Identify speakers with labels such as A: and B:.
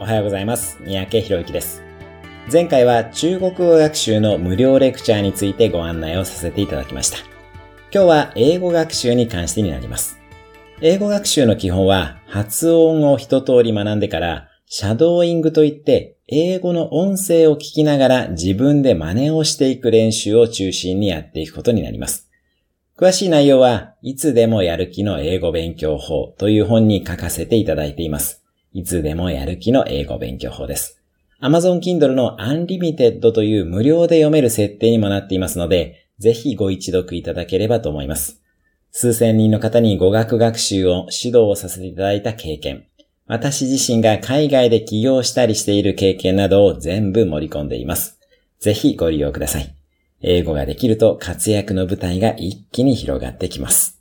A: おはようございます。三宅博之です。前回は中国語学習の無料レクチャーについてご案内をさせていただきました。今日は英語学習に関してになります。英語学習の基本は発音を一通り学んでからシャドーイングといって英語の音声を聞きながら自分で真似をしていく練習を中心にやっていくことになります。詳しい内容はいつでもやる気の英語勉強法という本に書かせていただいています。いつでもやる気の英語勉強法です。Amazon Kindle の Unlimited という無料で読める設定にもなっていますので、ぜひご一読いただければと思います。数千人の方に語学学習を指導をさせていただいた経験、私自身が海外で起業したりしている経験などを全部盛り込んでいます。ぜひご利用ください。英語ができると活躍の舞台が一気に広がってきます。